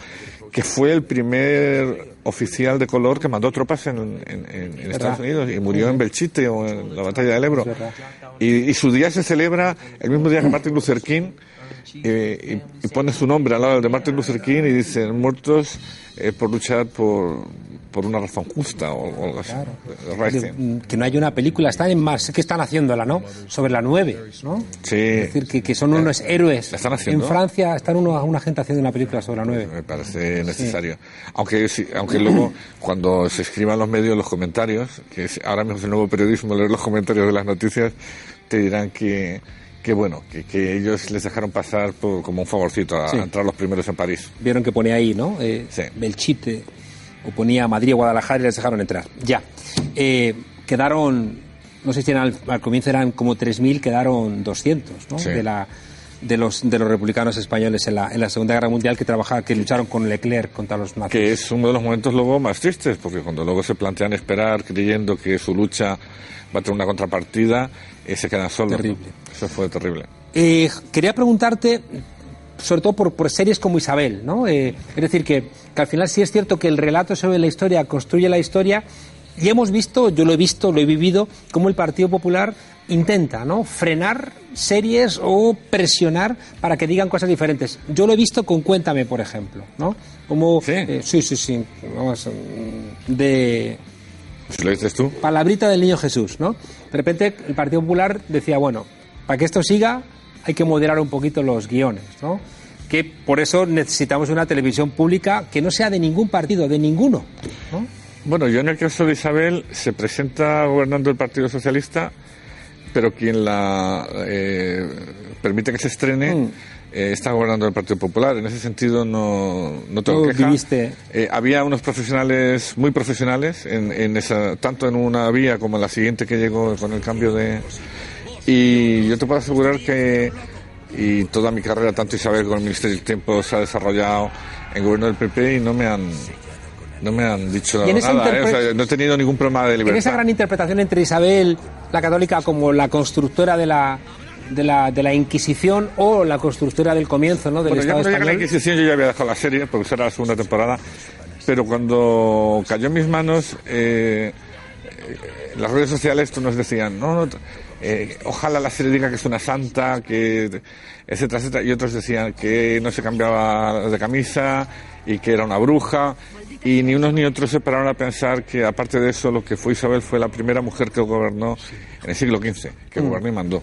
que fue el primer oficial de color que mandó tropas en, en- en- en Estados Unidos y murió en Belchite o en la batalla del Ebro. Y, y su día se celebra el mismo día que Martin Luther King eh, y, y pone su nombre al lado de Martin Luther King y dicen muertos eh, por luchar por, por una razón justa o, o algo así. Right thing. Mm, que no hay una película, están en más, que están haciéndola, ¿no? Sobre la 9, ¿no? Sí, Es decir, que, que son unos héroes. ¿La están haciendo? En Francia están uno, una gente haciendo una película sobre la 9. me parece necesario. Aunque sí, aunque luego cuando se escriban los medios los comentarios, que es- ahora mismo es el nuevo periodismo leer los comentarios de las noticias, te dirán que que bueno, que, que ellos les dejaron pasar por, como un favorcito a, Sí. a entrar los primeros en París. Vieron que ponía ahí, ¿no? Eh, Sí. Belchite, o ponía Madrid o Guadalajara y les dejaron entrar. Ya. Eh, quedaron, no sé si eran, al, al comienzo eran como 3.000, quedaron 200, ¿no? Sí. De, la, de, los, de los republicanos españoles en la, en la Segunda Guerra Mundial que trabajaban, que lucharon con Leclerc contra los nazis. Que es uno de los momentos luego más tristes, porque cuando luego se plantean esperar creyendo que su lucha va a tener una contrapartida, eh, se quedan solos. ¿no? Terrible. Eso fue terrible. Eh, quería preguntarte, sobre todo por, por series como Isabel, ¿no? Eh, es decir, que, que al final sí es cierto que el relato sobre la historia construye la historia y hemos visto, yo lo he visto, lo he vivido, cómo el Partido Popular intenta, ¿no? Frenar series o presionar para que digan cosas diferentes. Yo lo he visto con Cuéntame, por ejemplo, ¿no? Como, ¿Sí? eh, sí, sí, sí, vamos, mm, de Si lo dices tú. palabrita del niño Jesús, ¿no? De repente el Partido Popular decía, bueno, para que esto siga hay que moderar un poquito los guiones, ¿no? Que por eso necesitamos una televisión pública que no sea de ningún partido, de ninguno, ¿no? Bueno, yo en el caso de Isabel se presenta gobernando el Partido Socialista, pero quien la eh, permite que se estrene Mm. eh, está gobernando el Partido Popular. En ese sentido no, no tengo queja. viviste- Eh, había unos profesionales muy profesionales, en, en esa, tanto en una vía como en la siguiente que llegó con el cambio de... Y yo te puedo asegurar que y toda mi carrera, tanto Isabel como el Ministerio del Tiempo, se ha desarrollado en gobierno del PP y no me han no me han dicho en nada, ¿eh? O sea, no he tenido ningún problema de En libertad. esa gran interpretación entre Isabel, la católica, como la constructora de la, de la, de la Inquisición o la constructora del comienzo, ¿no? Del Bueno, Estado llega la español. Inquisición yo ya había dejado la serie, porque esa era la segunda temporada, pero cuando cayó en mis manos, eh, eh, las redes sociales nos decían, no, no, eh, ojalá la serie diga que es una santa, que etcétera, etcétera, y otros decían que no se cambiaba de camisa y que era una bruja, y ni unos ni otros se pararon a pensar que aparte de eso lo que fue Isabel fue la primera mujer que gobernó en el siglo XV, que gobernó y mandó.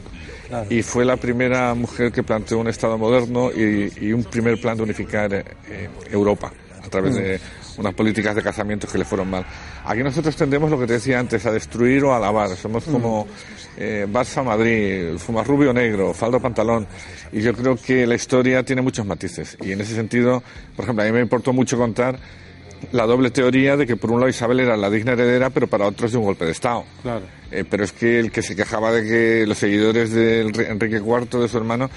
Y fue la primera mujer que planteó un Estado moderno y, y un primer plan de unificar eh, eh, Europa a través de unas políticas de casamientos que le fueron mal. Aquí nosotros tendemos lo que te decía antes, a destruir o a alabar. Somos Mm. como eh, Barça Madrid, fuma rubio negro, faldo pantalón. Y yo creo que la historia tiene muchos matices. Y en ese sentido, por ejemplo, a mí me importó mucho contar la doble teoría de que por un lado Isabel era la digna heredera, pero para otros de un golpe de Estado. Claro. Eh, pero es que el que se quejaba de que los seguidores de Enrique IV, de su hermano,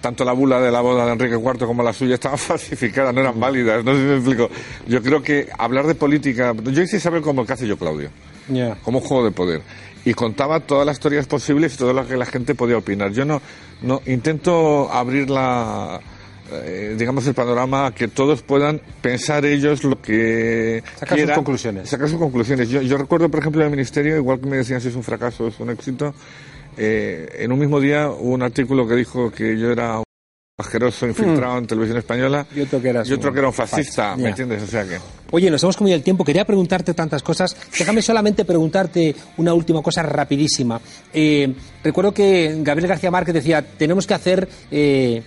tanto la bula de la boda de Enrique IV como la suya estaban falsificadas, no eran válidas, no sé si me explico. Yo creo que hablar de política, yo hice Isabel como el que hace yo Claudio, Ya. como un juego de poder. Y contaba todas las teorías posibles y todo lo que la gente podía opinar. Yo no, no intento abrir la, eh, digamos, el panorama que todos puedan pensar ellos lo que Sacar sus conclusiones. Sacar sus conclusiones. Yo, yo recuerdo, por ejemplo, en el ministerio, igual que me decían si es un fracaso o es un éxito, eh, en un mismo día hubo un artículo que dijo que yo era un asqueroso infiltrado en televisión española Y otro que eras y otro que era un fascista, fascista. ¿me entiendes? O sea que... Oye, nos hemos comido el tiempo. Quería preguntarte tantas cosas. Déjame solamente preguntarte una última cosa rapidísima. Eh, recuerdo que Gabriel García Márquez decía, tenemos que hacer eh,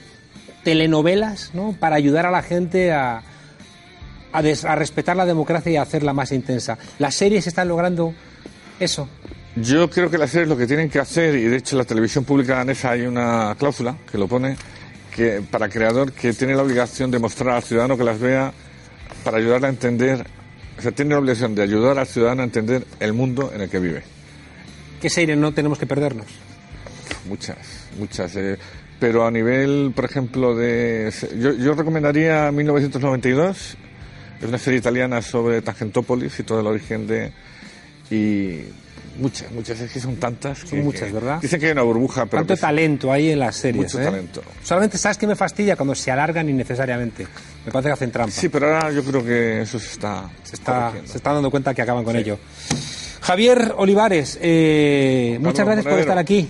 telenovelas ¿no? para ayudar a la gente a, a, des- a respetar la democracia y a hacerla más intensa. ¿Las series están logrando eso? Yo creo que las series lo que tienen que hacer, y de hecho en la televisión pública danesa hay una cláusula que lo pone, que para creador que tiene la obligación de mostrar al ciudadano que las vea para ayudarle a entender, o sea, tiene la obligación de ayudar al ciudadano a entender el mundo en el que vive. ¿Qué series no tenemos que perdernos? Muchas, muchas. eh, pero a nivel, por ejemplo, de... Yo, yo recomendaría 1992, es una serie italiana sobre Tangentópolis y todo el origen de... Y muchas, muchas, es que son tantas. Son muchas, que- ¿verdad? Dicen que hay una burbuja, pero... Tanto que- talento hay en las series. Mucho ¿eh? talento. Solamente sabes que me fastidia cuando se alargan innecesariamente. Me parece que hacen trampa. Sí, pero ahora yo creo que eso se está... se está, se está dando cuenta que acaban con ello. Javier Olivares, eh, muchas gracias por estar aquí.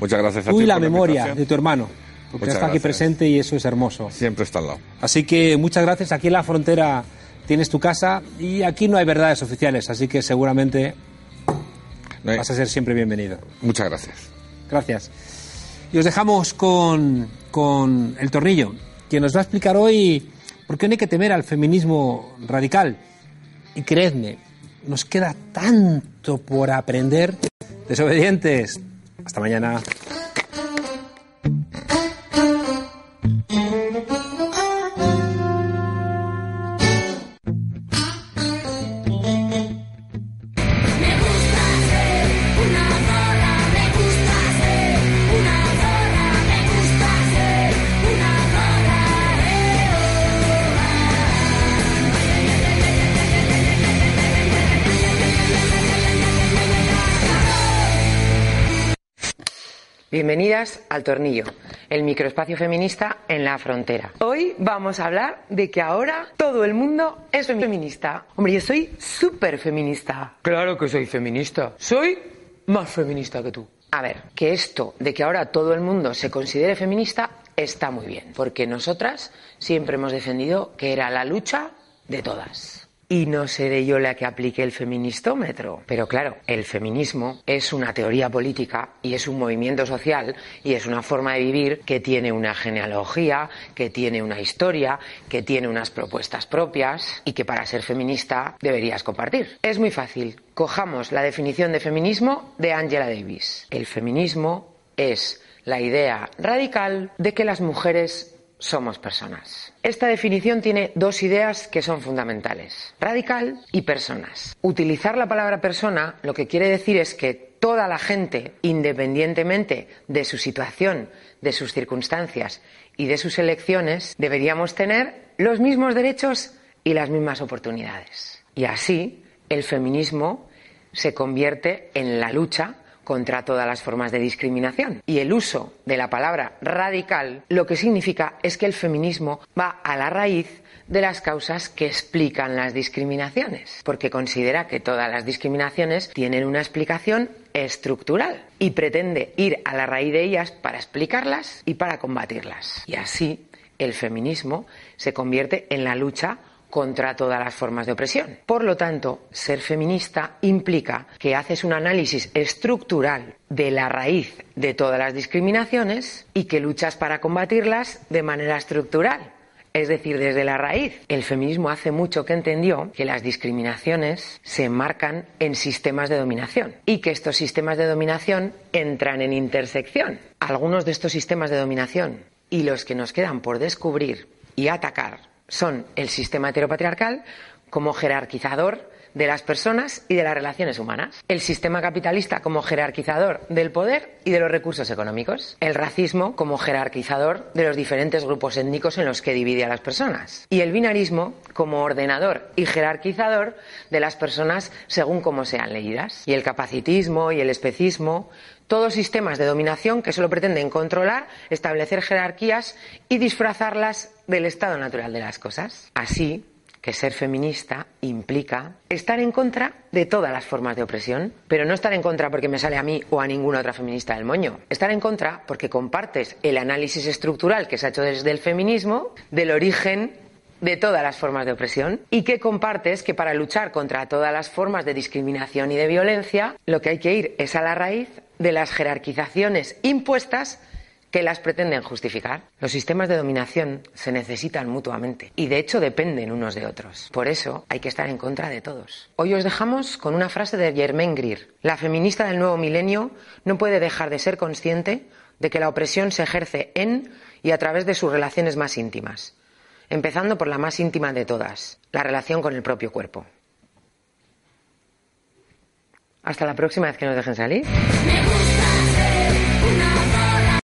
Muchas gracias a ti y la por memoria de tu hermano, porque Muchas está aquí gracias. presente y eso es hermoso. Siempre está al lado. Así que muchas gracias. Aquí en la frontera tienes tu casa y aquí no hay verdades oficiales, así que seguramente No hay- vas a ser siempre bienvenido. Muchas gracias. Gracias. Y os dejamos con, con el tornillo, que nos va a explicar hoy por qué no hay que temer al feminismo radical. Y creedme, nos queda tanto por aprender. Desobedientes. Hasta mañana. Bienvenidas al Tornillo, el microespacio feminista en la frontera. Hoy vamos a hablar de que ahora todo el mundo es feminista. Hombre, yo soy súper feminista. Claro que soy feminista. Soy más feminista que tú. A ver, que esto de que ahora todo el mundo se considere feminista está muy bien, porque nosotras siempre hemos defendido que era la lucha de todas. Y no seré yo la que aplique el feministómetro. Pero claro, el feminismo es una teoría política y es un movimiento social y es una forma de vivir que tiene una genealogía, que tiene una historia, que tiene unas propuestas propias y que para ser feminista deberías compartir. Es muy fácil. Cojamos la definición de feminismo de Angela Davis. El feminismo es la idea radical de que las mujeres somos personas. Esta definición tiene dos ideas que son fundamentales, radical y personas. Utilizar la palabra persona lo que quiere decir es que toda la gente, independientemente de su situación, de sus circunstancias y de sus elecciones, deberíamos tener los mismos derechos y las mismas oportunidades. Y así, el feminismo se convierte en la lucha contra todas las formas de discriminación. Y el uso de la palabra radical lo que significa es que el feminismo va a la raíz de las causas que explican las discriminaciones, porque considera que todas las discriminaciones tienen una explicación estructural y pretende ir a la raíz de ellas para explicarlas y para combatirlas. Y así el feminismo se convierte en la lucha contra todas las formas de opresión. Por lo tanto, ser feminista implica que haces un análisis estructural de la raíz de todas las discriminaciones y que luchas para combatirlas de manera estructural. es decir, desde la raíz. El feminismo hace mucho que entendió que las discriminaciones se enmarcan en sistemas de dominación y que estos sistemas de dominación entran en intersección. Algunos de estos sistemas de dominación y los que nos quedan por descubrir y atacar son el sistema heteropatriarcal como jerarquizador de las personas y de las relaciones humanas, el sistema capitalista como jerarquizador del poder y de los recursos económicos, el racismo como jerarquizador de los diferentes grupos étnicos en los que divide a las personas, y el binarismo como ordenador y jerarquizador de las personas según cómo sean leídas, y el capacitismo y el especismo todos sistemas de dominación que solo pretenden controlar, establecer jerarquías y disfrazarlas del estado natural de las cosas. Así, que ser feminista implica estar en contra de todas las formas de opresión, pero no estar en contra porque me sale a mí o a ninguna otra feminista del moño. Estar en contra porque compartes el análisis estructural que se ha hecho desde el feminismo del origen de todas las formas de opresión y que compartes que para luchar contra todas las formas de discriminación y de violencia lo que hay que ir es a la raíz de las jerarquizaciones impuestas que las pretenden justificar. Los sistemas de dominación se necesitan mutuamente y de hecho dependen unos de otros. Por eso hay que estar en contra de todos. Hoy os dejamos con una frase de Germaine Greer. La feminista del nuevo milenio no puede dejar de ser consciente de que la opresión se ejerce en y a través de sus relaciones más íntimas, empezando por la más íntima de todas, la relación con el propio cuerpo. Hasta la próxima vez que nos dejen salir.